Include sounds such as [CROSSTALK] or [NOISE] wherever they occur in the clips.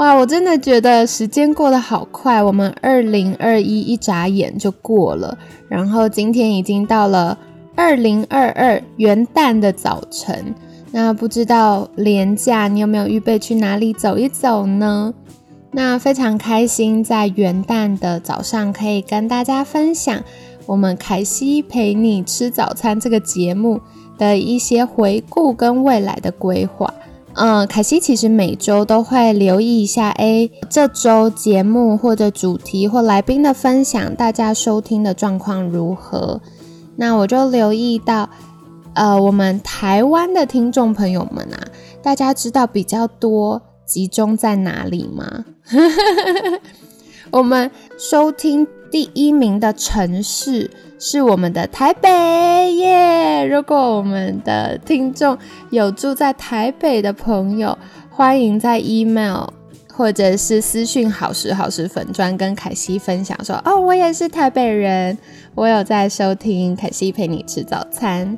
哇，我真的觉得时间过得好快，我们二零二一一眨眼就过了，然后今天已经到了二零二二元旦的早晨。那不知道年假你有没有预备去哪里走一走呢？那非常开心，在元旦的早上可以跟大家分享我们凯西陪你吃早餐这个节目的一些回顾跟未来的规划。嗯，凯西其实每周都会留意一下，哎，这周节目或者主题或来宾的分享，大家收听的状况如何？那我就留意到，呃，我们台湾的听众朋友们啊，大家知道比较多集中在哪里吗？[LAUGHS] 我们收听第一名的城市是我们的台北耶！如果我们的听众有住在台北的朋友，欢迎在 email 或者是私讯好时好时粉砖跟凯西分享说：哦，我也是台北人，我有在收听凯西陪你吃早餐。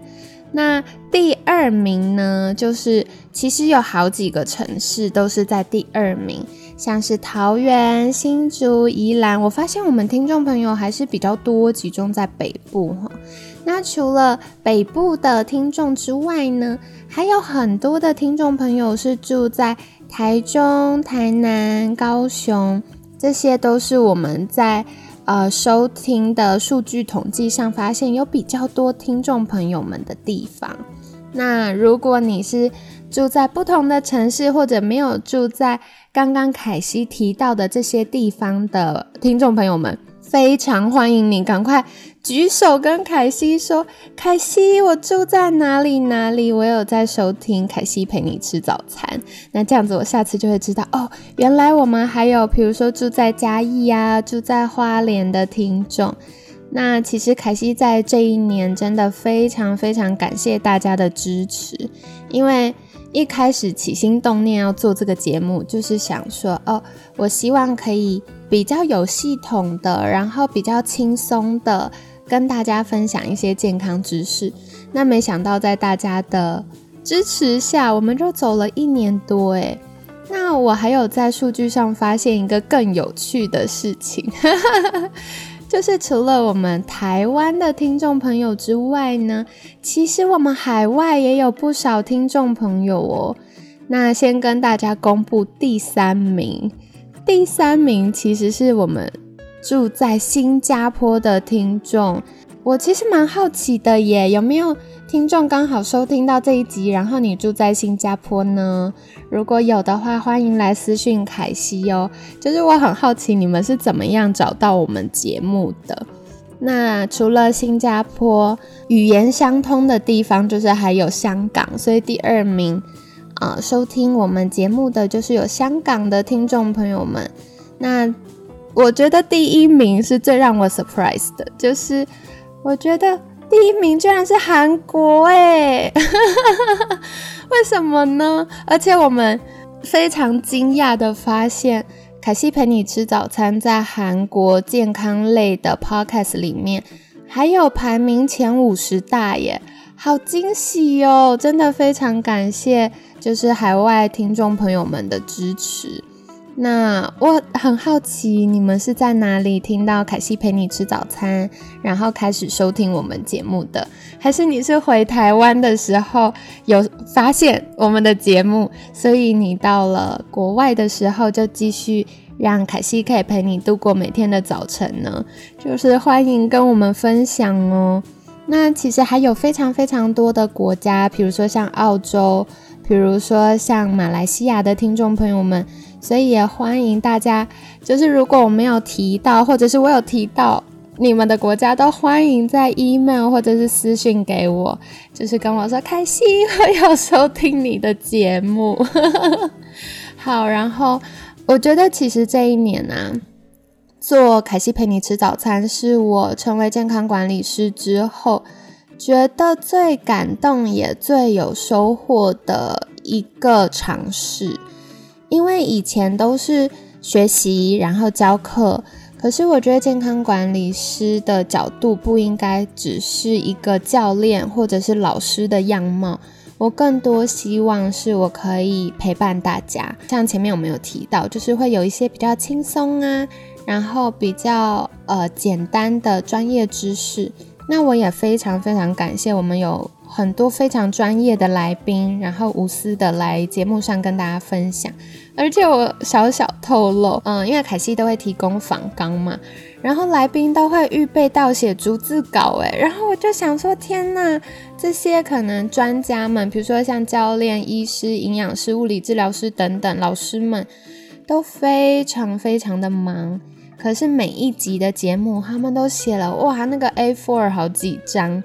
那第二名呢，就是其实有好几个城市都是在第二名。像是桃园、新竹、宜兰，我发现我们听众朋友还是比较多，集中在北部哈。那除了北部的听众之外呢，还有很多的听众朋友是住在台中、台南、高雄，这些都是我们在呃收听的数据统计上发现有比较多听众朋友们的地方。那如果你是住在不同的城市，或者没有住在刚刚凯西提到的这些地方的听众朋友们，非常欢迎你赶快举手跟凯西说：“凯西，我住在哪里哪里？我有在收听凯西陪你吃早餐。”那这样子，我下次就会知道哦，原来我们还有，比如说住在嘉义呀、住在花莲的听众。那其实凯西在这一年真的非常非常感谢大家的支持，因为。一开始起心动念要做这个节目，就是想说，哦，我希望可以比较有系统的，然后比较轻松的跟大家分享一些健康知识。那没想到在大家的支持下，我们就走了一年多，诶，那我还有在数据上发现一个更有趣的事情。就是除了我们台湾的听众朋友之外呢，其实我们海外也有不少听众朋友哦。那先跟大家公布第三名，第三名其实是我们住在新加坡的听众。我其实蛮好奇的耶，有没有？听众刚好收听到这一集，然后你住在新加坡呢？如果有的话，欢迎来私讯凯西哦。就是我很好奇你们是怎么样找到我们节目的。那除了新加坡语言相通的地方，就是还有香港，所以第二名啊，收听我们节目的就是有香港的听众朋友们。那我觉得第一名是最让我 surprise 的，就是我觉得。第一名居然是韩国哎，[LAUGHS] 为什么呢？而且我们非常惊讶的发现，凯西陪你吃早餐在韩国健康类的 podcast 里面还有排名前五十大耶，好惊喜哦！真的非常感谢，就是海外听众朋友们的支持。那我很好奇，你们是在哪里听到凯西陪你吃早餐，然后开始收听我们节目的？还是你是回台湾的时候有发现我们的节目，所以你到了国外的时候就继续让凯西可以陪你度过每天的早晨呢？就是欢迎跟我们分享哦。那其实还有非常非常多的国家，比如说像澳洲，比如说像马来西亚的听众朋友们。所以也欢迎大家，就是如果我没有提到，或者是我有提到你们的国家，都欢迎在 email 或者是私信给我，就是跟我说开心，我有收听你的节目。[LAUGHS] 好，然后我觉得其实这一年啊，做凯西陪你吃早餐，是我成为健康管理师之后，觉得最感动也最有收获的一个尝试。因为以前都是学习，然后教课，可是我觉得健康管理师的角度不应该只是一个教练或者是老师的样貌。我更多希望是我可以陪伴大家，像前面我们有提到，就是会有一些比较轻松啊，然后比较呃简单的专业知识。那我也非常非常感谢我们有很多非常专业的来宾，然后无私的来节目上跟大家分享。而且我小小透露，嗯，因为凯西都会提供访纲嘛。然后来宾都会预备到写逐字稿，诶，然后我就想说，天呐，这些可能专家们，比如说像教练、医师、营养师、物理治疗师等等老师们，都非常非常的忙。可是每一集的节目，他们都写了哇，那个 A4 好几张，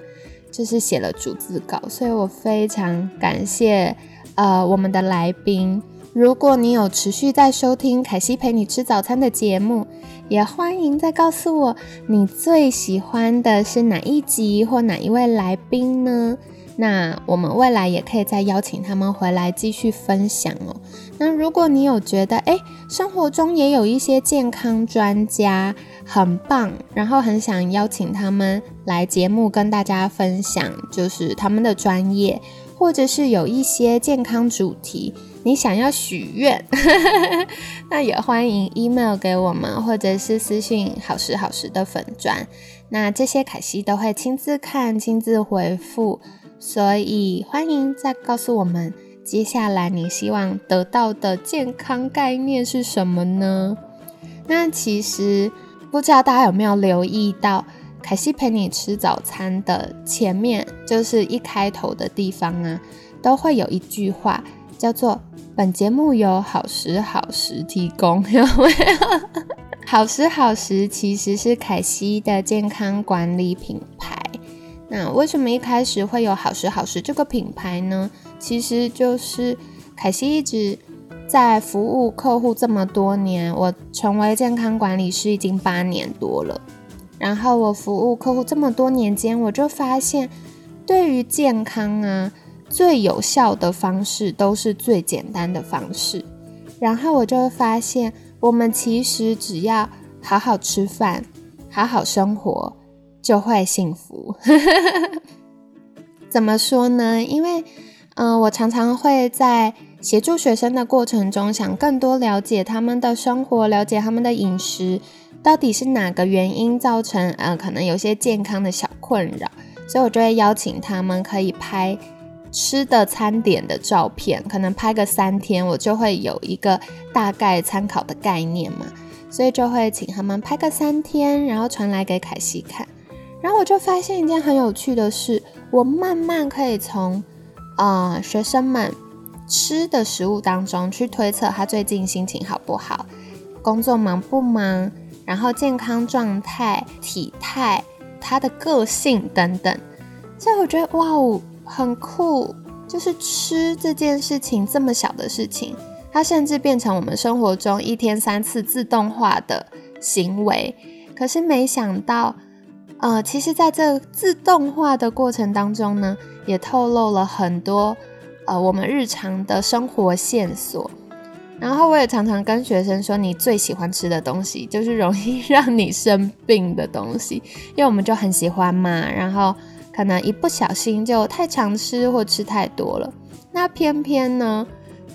就是写了逐字稿。所以我非常感谢呃我们的来宾。如果你有持续在收听凯西陪你吃早餐的节目，也欢迎再告诉我你最喜欢的是哪一集或哪一位来宾呢？那我们未来也可以再邀请他们回来继续分享哦。那如果你有觉得诶，生活中也有一些健康专家很棒，然后很想邀请他们来节目跟大家分享，就是他们的专业，或者是有一些健康主题。你想要许愿，[LAUGHS] 那也欢迎 email 给我们，或者是私信好时好时的粉砖。那这些凯西都会亲自看、亲自回复，所以欢迎再告诉我们，接下来你希望得到的健康概念是什么呢？那其实不知道大家有没有留意到，凯西陪你吃早餐的前面，就是一开头的地方啊，都会有一句话。叫做本节目由好时好时提供，[LAUGHS] 有没有？好时好时其实是凯西的健康管理品牌。那为什么一开始会有好时好时这个品牌呢？其实就是凯西一直在服务客户这么多年，我成为健康管理师已经八年多了。然后我服务客户这么多年间，我就发现对于健康啊。最有效的方式都是最简单的方式，然后我就会发现，我们其实只要好好吃饭、好好生活，就会幸福。[LAUGHS] 怎么说呢？因为，嗯，我常常会在协助学生的过程中，想更多了解他们的生活，了解他们的饮食，到底是哪个原因造成，呃，可能有些健康的小困扰，所以我就会邀请他们可以拍。吃的餐点的照片，可能拍个三天，我就会有一个大概参考的概念嘛，所以就会请他们拍个三天，然后传来给凯西看。然后我就发现一件很有趣的事，我慢慢可以从啊学生们吃的食物当中去推测他最近心情好不好，工作忙不忙，然后健康状态、体态、他的个性等等。所以我觉得哇哦。很酷，就是吃这件事情这么小的事情，它甚至变成我们生活中一天三次自动化的行为。可是没想到，呃，其实在这自动化的过程当中呢，也透露了很多呃我们日常的生活线索。然后我也常常跟学生说，你最喜欢吃的东西，就是容易 [LAUGHS] 让你生病的东西，因为我们就很喜欢嘛。然后。可能一不小心就太常吃或吃太多了，那偏偏呢，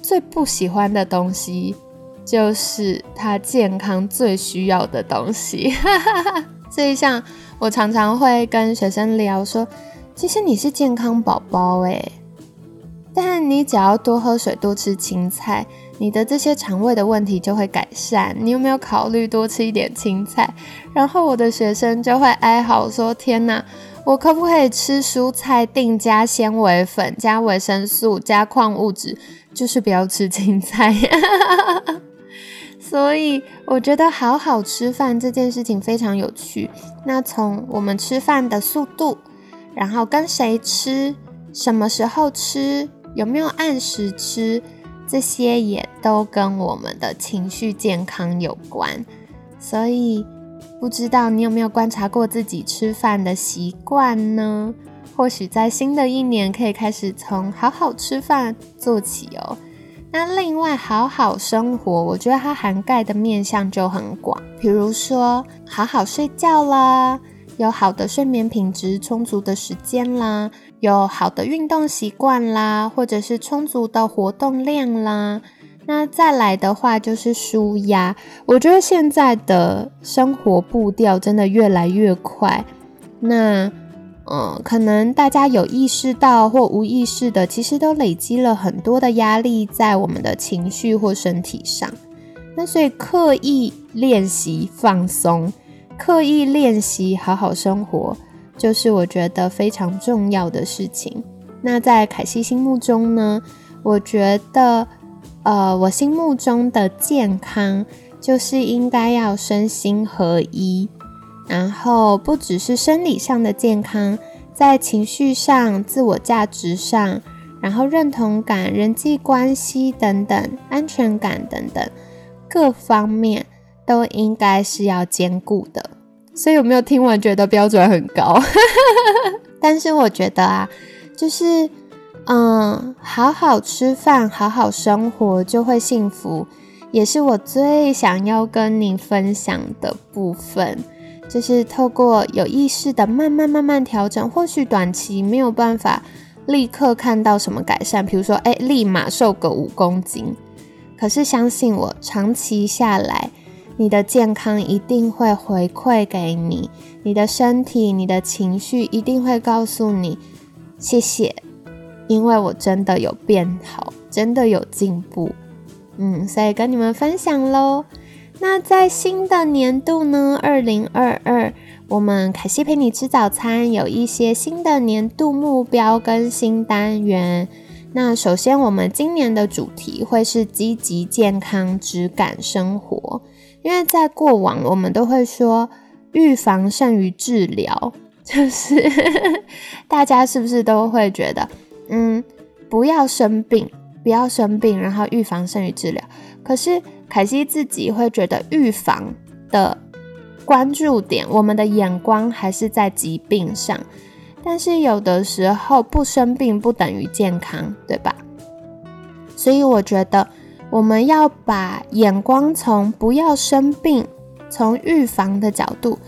最不喜欢的东西就是他健康最需要的东西。[LAUGHS] 所以像我常常会跟学生聊说，其实你是健康宝宝诶，但你只要多喝水、多吃青菜，你的这些肠胃的问题就会改善。你有没有考虑多吃一点青菜？然后我的学生就会哀嚎说：“天哪！”我可不可以吃蔬菜，定加纤维粉、加维生素、加矿物质，就是不要吃青菜。[LAUGHS] 所以我觉得好好吃饭这件事情非常有趣。那从我们吃饭的速度，然后跟谁吃、什么时候吃、有没有按时吃，这些也都跟我们的情绪健康有关。所以，不知道你有没有观察过自己吃饭的习惯呢？或许在新的一年可以开始从好好吃饭做起哦。那另外，好好生活，我觉得它涵盖的面向就很广，比如说好好睡觉啦，有好的睡眠品质、充足的时间啦，有好的运动习惯啦，或者是充足的活动量啦。那再来的话就是舒压，我觉得现在的生活步调真的越来越快，那。嗯，可能大家有意识到或无意识的，其实都累积了很多的压力在我们的情绪或身体上。那所以刻意练习放松，刻意练习好好生活，就是我觉得非常重要的事情。那在凯西心目中呢，我觉得，呃，我心目中的健康就是应该要身心合一。然后不只是生理上的健康，在情绪上、自我价值上，然后认同感、人际关系等等、安全感等等各方面，都应该是要兼顾的。所以有没有听完觉得标准很高？[LAUGHS] 但是我觉得啊，就是嗯，好好吃饭、好好生活就会幸福，也是我最想要跟你分享的部分。就是透过有意识的慢慢慢慢调整，或许短期没有办法立刻看到什么改善，比如说，哎，立马瘦个五公斤。可是相信我，长期下来，你的健康一定会回馈给你，你的身体、你的情绪一定会告诉你，谢谢，因为我真的有变好，真的有进步。嗯，所以跟你们分享喽。那在新的年度呢，二零二二，我们凯西陪你吃早餐有一些新的年度目标跟新单元。那首先，我们今年的主题会是积极、健康、质感生活。因为在过往，我们都会说预防胜于治疗，[LAUGHS] 就是 [LAUGHS] 大家是不是都会觉得，嗯，不要生病，不要生病，然后预防胜于治疗。可是。凯西自己会觉得预防的关注点，我们的眼光还是在疾病上，但是有的时候不生病不等于健康，对吧？所以我觉得我们要把眼光从不要生病，从预防的角度，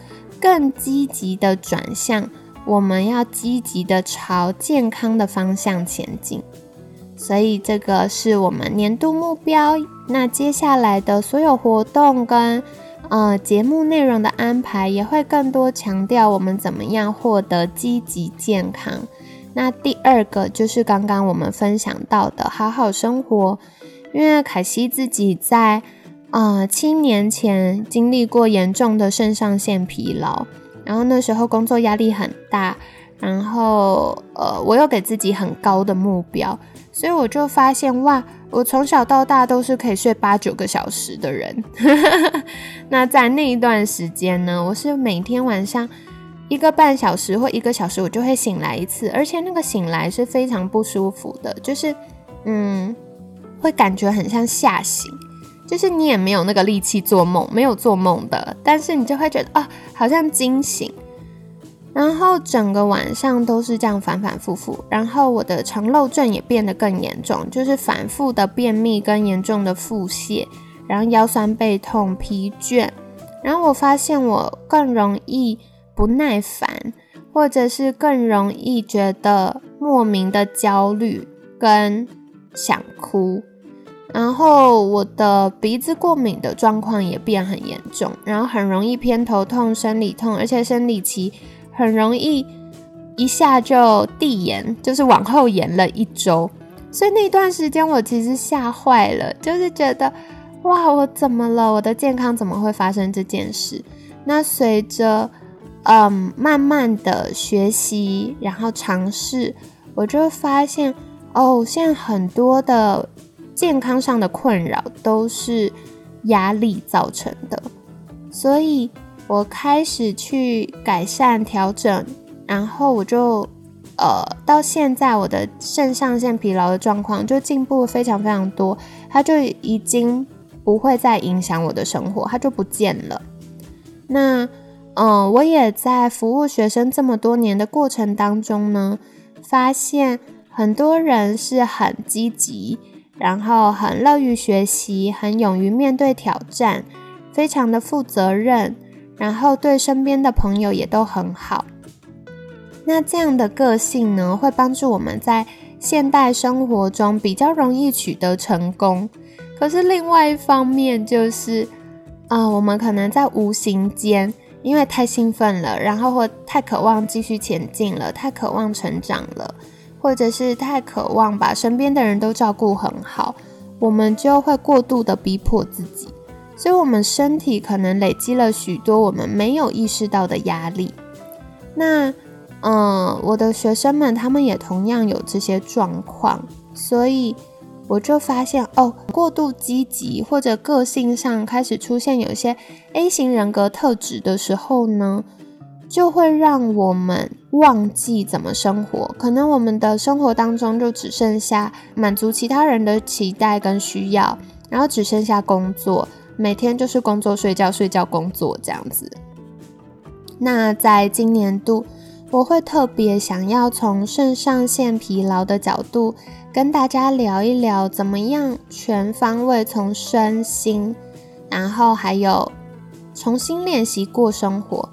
更积极的转向，我们要积极的朝健康的方向前进。所以这个是我们年度目标。那接下来的所有活动跟呃节目内容的安排，也会更多强调我们怎么样获得积极健康。那第二个就是刚刚我们分享到的好好生活，因为凯西自己在呃七年前经历过严重的肾上腺疲劳，然后那时候工作压力很大，然后呃我又给自己很高的目标。所以我就发现，哇，我从小到大都是可以睡八九个小时的人。[LAUGHS] 那在那一段时间呢，我是每天晚上一个半小时或一个小时，我就会醒来一次，而且那个醒来是非常不舒服的，就是嗯，会感觉很像吓醒，就是你也没有那个力气做梦，没有做梦的，但是你就会觉得啊，好像惊醒。然后整个晚上都是这样反反复复，然后我的肠漏症也变得更严重，就是反复的便秘跟严重的腹泻，然后腰酸背痛、疲倦，然后我发现我更容易不耐烦，或者是更容易觉得莫名的焦虑跟想哭，然后我的鼻子过敏的状况也变很严重，然后很容易偏头痛、生理痛，而且生理期。很容易一下就递延，就是往后延了一周，所以那段时间我其实吓坏了，就是觉得哇，我怎么了？我的健康怎么会发生这件事？那随着嗯慢慢的学习，然后尝试，我就发现哦，现在很多的健康上的困扰都是压力造成的，所以。我开始去改善调整，然后我就呃，到现在我的肾上腺疲劳的状况就进步非常非常多，它就已经不会再影响我的生活，它就不见了。那，嗯，我也在服务学生这么多年的过程当中呢，发现很多人是很积极，然后很乐于学习，很勇于面对挑战，非常的负责任，然后对身边的朋友也都很好。那这样的个性呢，会帮助我们在现代生活中比较容易取得成功。可是另外一方面就是，啊，我们可能在无形间，因为太兴奋了，然后或太渴望继续前进了，太渴望成长了，或者是太渴望把身边的人都照顾很好，我们就会过度的逼迫自己，所以我们身体可能累积了许多我们没有意识到的压力。那嗯，我的学生们他们也同样有这些状况，所以我就发现哦，过度积极或者个性上开始出现有一些 A 型人格特质的时候呢，就会让我们忘记怎么生活。可能我们的生活当中就只剩下满足其他人的期待跟需要，然后只剩下工作，每天就是工作、睡觉、睡觉、工作这样子。那在今年度。我会特别想要从肾上腺疲劳的角度跟大家聊一聊，怎么样全方位从身心，然后还有重新练习过生活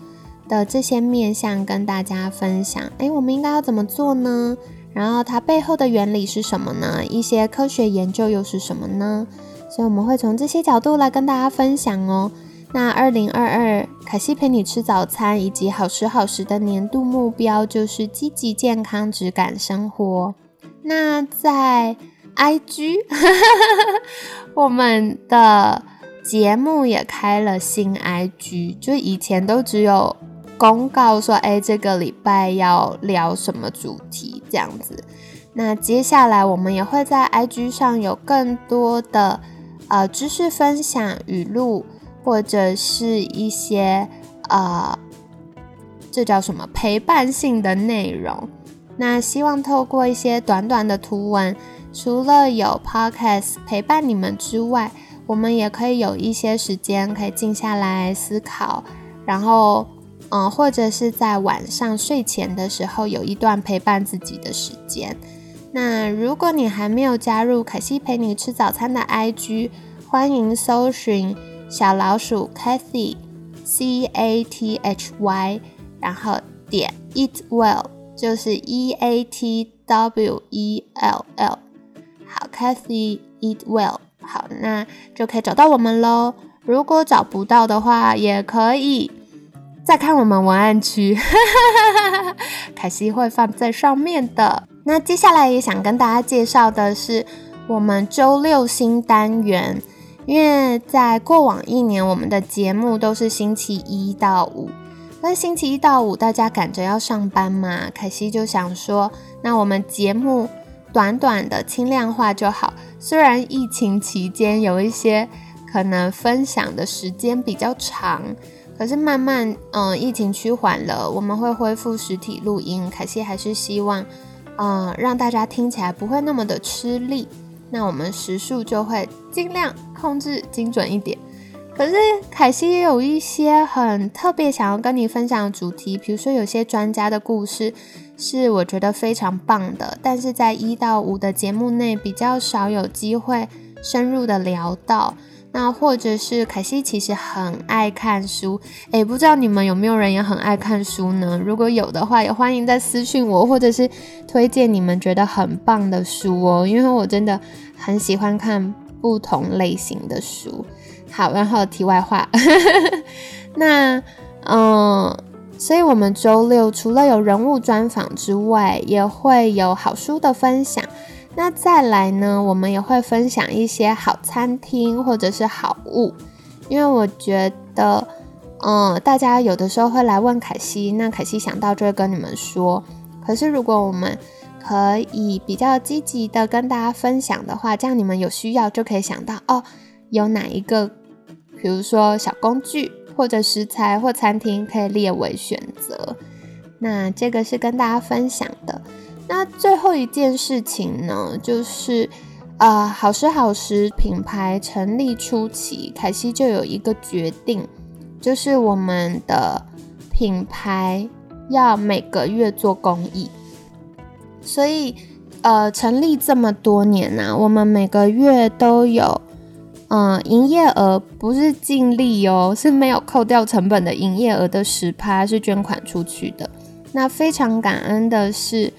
的这些面向跟大家分享。诶，我们应该要怎么做呢？然后它背后的原理是什么呢？一些科学研究又是什么呢？所以我们会从这些角度来跟大家分享哦。那二零二二凯西陪你吃早餐以及好时好时的年度目标就是积极健康质感生活。那在 IG，[LAUGHS] 我们的节目也开了新 IG，就以前都只有公告说，哎，这个礼拜要聊什么主题这样子。那接下来我们也会在 IG 上有更多的呃知识分享语录。或者是一些呃，这叫什么陪伴性的内容？那希望透过一些短短的图文，除了有 podcast 陪伴你们之外，我们也可以有一些时间可以静下来思考，然后嗯，或者是在晚上睡前的时候有一段陪伴自己的时间。那如果你还没有加入凯西陪你吃早餐的 IG，欢迎搜寻。小老鼠 Cathy C A T H Y，然后点 Eat Well，就是 E A T W E L L。好，Cathy Eat Well，好，那就可以找到我们喽。如果找不到的话，也可以再看我们文案区，[LAUGHS] 凯西会放在上面的。那接下来也想跟大家介绍的是我们周六新单元。因为在过往一年，我们的节目都是星期一到五，那星期一到五大家赶着要上班嘛，凯西就想说，那我们节目短短的轻量化就好。虽然疫情期间有一些可能分享的时间比较长，可是慢慢嗯疫情趋缓了，我们会恢复实体录音。凯西还是希望嗯让大家听起来不会那么的吃力。那我们时速就会尽量控制精准一点。可是凯西也有一些很特别想要跟你分享的主题，比如说有些专家的故事是我觉得非常棒的，但是在一到五的节目内比较少有机会深入的聊到。那或者是凯西其实很爱看书，诶，不知道你们有没有人也很爱看书呢？如果有的话，也欢迎在私信我，或者是推荐你们觉得很棒的书哦，因为我真的很喜欢看不同类型的书。好，然后题外话，[LAUGHS] 那嗯，所以我们周六除了有人物专访之外，也会有好书的分享。那再来呢，我们也会分享一些好餐厅或者是好物，因为我觉得，嗯，大家有的时候会来问凯西，那凯西想到就会跟你们说。可是如果我们可以比较积极的跟大家分享的话，这样你们有需要就可以想到哦，有哪一个，比如说小工具或者食材或餐厅可以列为选择。那这个是跟大家分享的。那最后一件事情呢，就是呃，好时好时品牌成立初期，凯西就有一个决定，就是我们的品牌要每个月做公益。所以，呃，成立这么多年呢，我们每个月都有。嗯，营业额不是净利哦，是没有扣掉成本的营业额的十趴是捐款出去的。那非常感恩的是，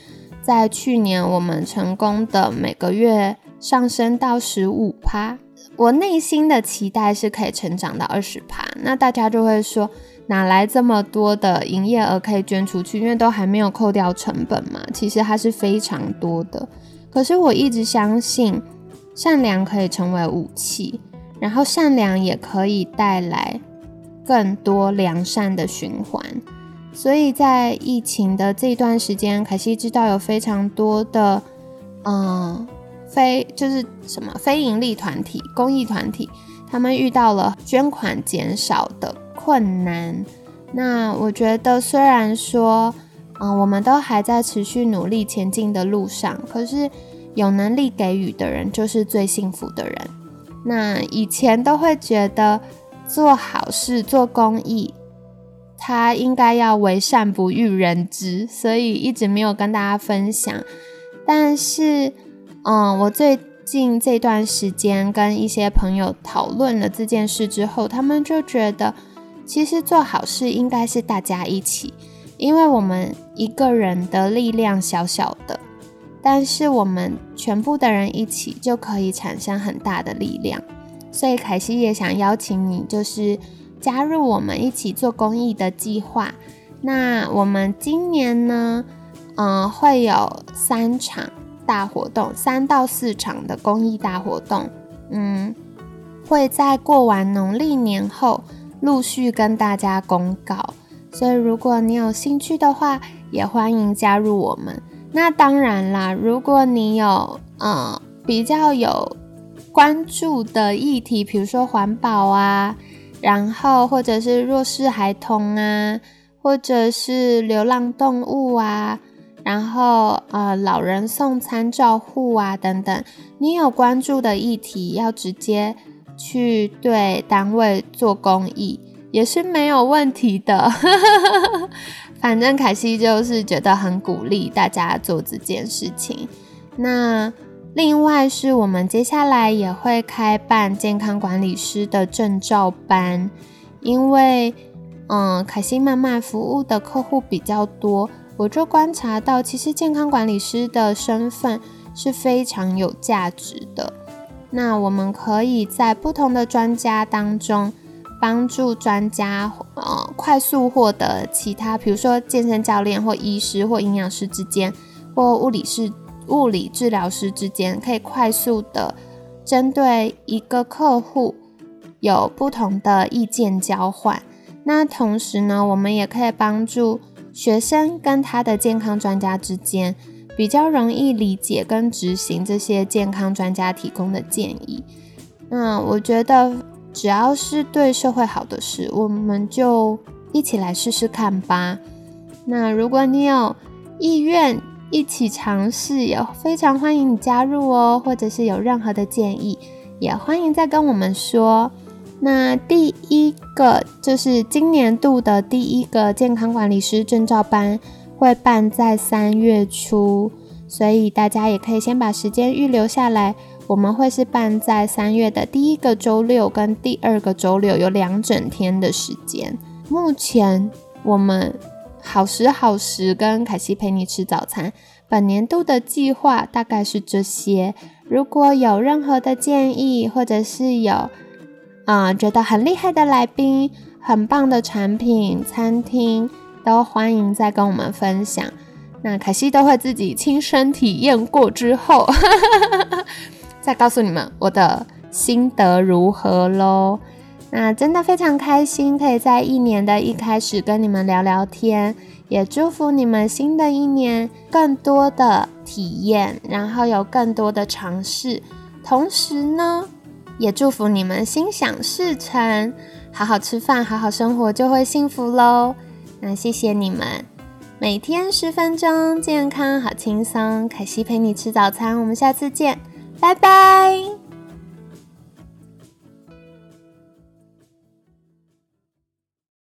在去年我们成功的每个月上升到十五趴。我内心的期待是可以成长到二十趴。那大家就会说，哪来这么多的营业额可以捐出去？因为都还没有扣掉成本嘛。其实它是非常多的。可是我一直相信。善良可以成为武器，然后善良也可以带来更多良善的循环。所以在疫情的这段时间，凯西知道有非常多的嗯非就是什么非盈利团体、公益团体，他们遇到了捐款减少的困难。那我觉得虽然说嗯我们都还在持续努力前进的路上，可是。有能力给予的人就是最幸福的人。那以前都会觉得做好事、做公益，他应该要为善不欲人知，所以一直没有跟大家分享。但是，嗯，我最近这段时间跟一些朋友讨论了这件事之后，他们就觉得，其实做好事应该是大家一起，因为我们一个人的力量小小的。但是我们全部的人一起就可以产生很大的力量，所以凯西也想邀请你，就是加入我们一起做公益的计划。那我们今年呢，嗯，会有三场大活动，三到四场的公益大活动，嗯，会在过完农历年后陆续跟大家公告。所以如果你有兴趣的话，也欢迎加入我们。那当然啦，如果你有呃比较有关注的议题，比如说环保啊，然后或者是弱势孩童啊，或者是流浪动物啊，然后呃老人送餐照护啊等等，你有关注的议题，要直接去对单位做公益，也是没有问题的。[LAUGHS] 反正凯西就是觉得很鼓励大家做这件事情。那另外是我们接下来也会开办健康管理师的证照班，因为嗯，凯西慢慢服务的客户比较多，我就观察到，其实健康管理师的身份是非常有价值的。那我们可以在不同的专家当中。帮助专家呃快速获得其他，比如说健身教练或医师或营养师之间，或物理师、物理治疗师之间，可以快速的针对一个客户有不同的意见交换。那同时呢，我们也可以帮助学生跟他的健康专家之间比较容易理解跟执行这些健康专家提供的建议。那我觉得。只要是对社会好的事，我们就一起来试试看吧。那如果你有意愿一起尝试，也非常欢迎你加入哦。或者是有任何的建议，也欢迎再跟我们说。那第一个就是今年度的第一个健康管理师证照班会办在三月初，所以大家也可以先把时间预留下来。我们会是办在三月的第一个周六跟第二个周六，有两整天的时间。目前我们好时好时跟凯西陪你吃早餐，本年度的计划大概是这些。如果有任何的建议，或者是有啊觉得很厉害的来宾、很棒的产品、餐厅，都欢迎再跟我们分享。那凯西都会自己亲身体验过之后。[LAUGHS] 再告诉你们我的心得如何喽？那真的非常开心，可以在一年的一开始跟你们聊聊天，也祝福你们新的一年更多的体验，然后有更多的尝试。同时呢，也祝福你们心想事成，好好吃饭，好好生活就会幸福喽。那谢谢你们。每天十分钟，健康好轻松。凯西陪你吃早餐，我们下次见，拜拜。